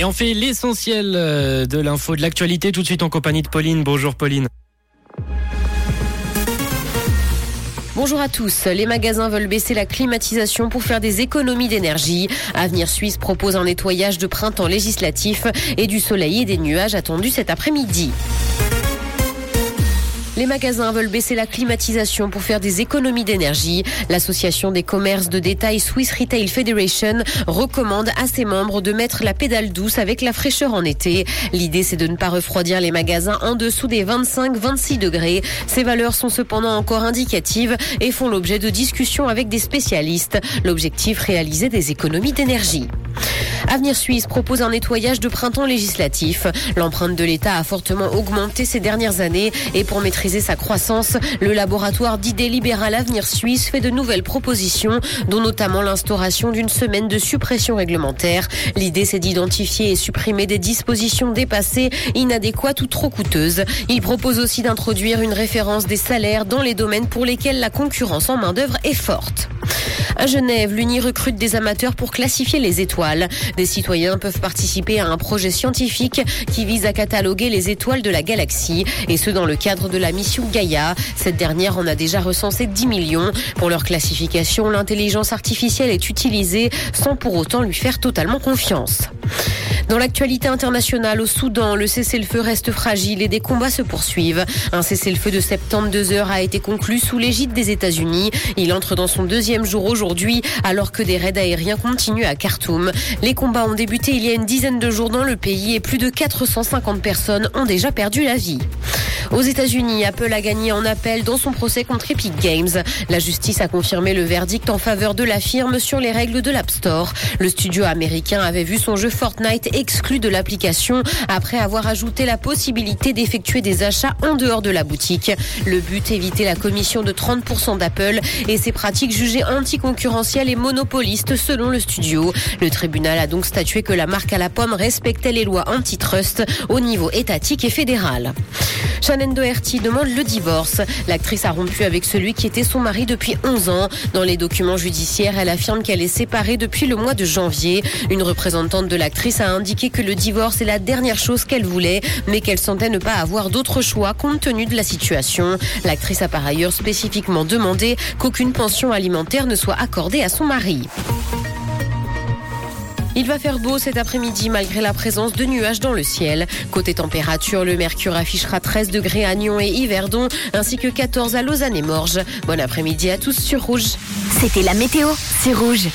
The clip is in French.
Et on fait l'essentiel euh, de l'info, de l'actualité, tout de suite en compagnie de Pauline. Bonjour Pauline. Bonjour à tous. Les magasins veulent baisser la climatisation pour faire des économies d'énergie. Avenir Suisse propose un nettoyage de printemps législatif et du soleil et des nuages attendus cet après-midi. Les magasins veulent baisser la climatisation pour faire des économies d'énergie. L'association des commerces de détail Swiss Retail Federation recommande à ses membres de mettre la pédale douce avec la fraîcheur en été. L'idée, c'est de ne pas refroidir les magasins en dessous des 25-26 degrés. Ces valeurs sont cependant encore indicatives et font l'objet de discussions avec des spécialistes. L'objectif, réaliser des économies d'énergie. Avenir Suisse propose un nettoyage de printemps législatif. L'empreinte de l'État a fortement augmenté ces dernières années et pour maîtriser sa croissance, le laboratoire d'idées libérales Avenir Suisse fait de nouvelles propositions, dont notamment l'instauration d'une semaine de suppression réglementaire. L'idée, c'est d'identifier et supprimer des dispositions dépassées, inadéquates ou trop coûteuses. Il propose aussi d'introduire une référence des salaires dans les domaines pour lesquels la concurrence en main-d'œuvre est forte. À Genève, l'Uni recrute des amateurs pour classifier les étoiles. Des citoyens peuvent participer à un projet scientifique qui vise à cataloguer les étoiles de la galaxie, et ce dans le cadre de la mission Gaia. Cette dernière en a déjà recensé 10 millions. Pour leur classification, l'intelligence artificielle est utilisée sans pour autant lui faire totalement confiance. Dans l'actualité internationale, au Soudan, le cessez-le-feu reste fragile et des combats se poursuivent. Un cessez-le-feu de 72 heures a été conclu sous l'égide des États-Unis. Il entre dans son deuxième jour aujourd'hui, alors que des raids aériens continuent à Khartoum. Les combats ont débuté il y a une dizaine de jours dans le pays et plus de 450 personnes ont déjà perdu la vie. Aux États-Unis, Apple a gagné en appel dans son procès contre Epic Games. La justice a confirmé le verdict en faveur de la firme sur les règles de l'App Store. Le studio américain avait vu son jeu Fortnite exclu de l'application après avoir ajouté la possibilité d'effectuer des achats en dehors de la boutique. Le but, éviter la commission de 30% d'Apple et ses pratiques jugées anticoncurrentielles et monopolistes selon le studio. Le tribunal a donc statué que la marque à la pomme respectait les lois antitrust au niveau étatique et fédéral. Shannon Doherty demande le divorce. L'actrice a rompu avec celui qui était son mari depuis 11 ans. Dans les documents judiciaires, elle affirme qu'elle est séparée depuis le mois de janvier. Une représentante de l'actrice a indiqué que le divorce est la dernière chose qu'elle voulait, mais qu'elle sentait ne pas avoir d'autre choix compte tenu de la situation. L'actrice a par ailleurs spécifiquement demandé qu'aucune pension alimentaire ne soit accordée à son mari. Il va faire beau cet après-midi malgré la présence de nuages dans le ciel. Côté température, le mercure affichera 13 degrés à Nyon et Yverdon, ainsi que 14 à Lausanne et Morges. Bon après-midi à tous sur Rouge. C'était la météo, c'est Rouge.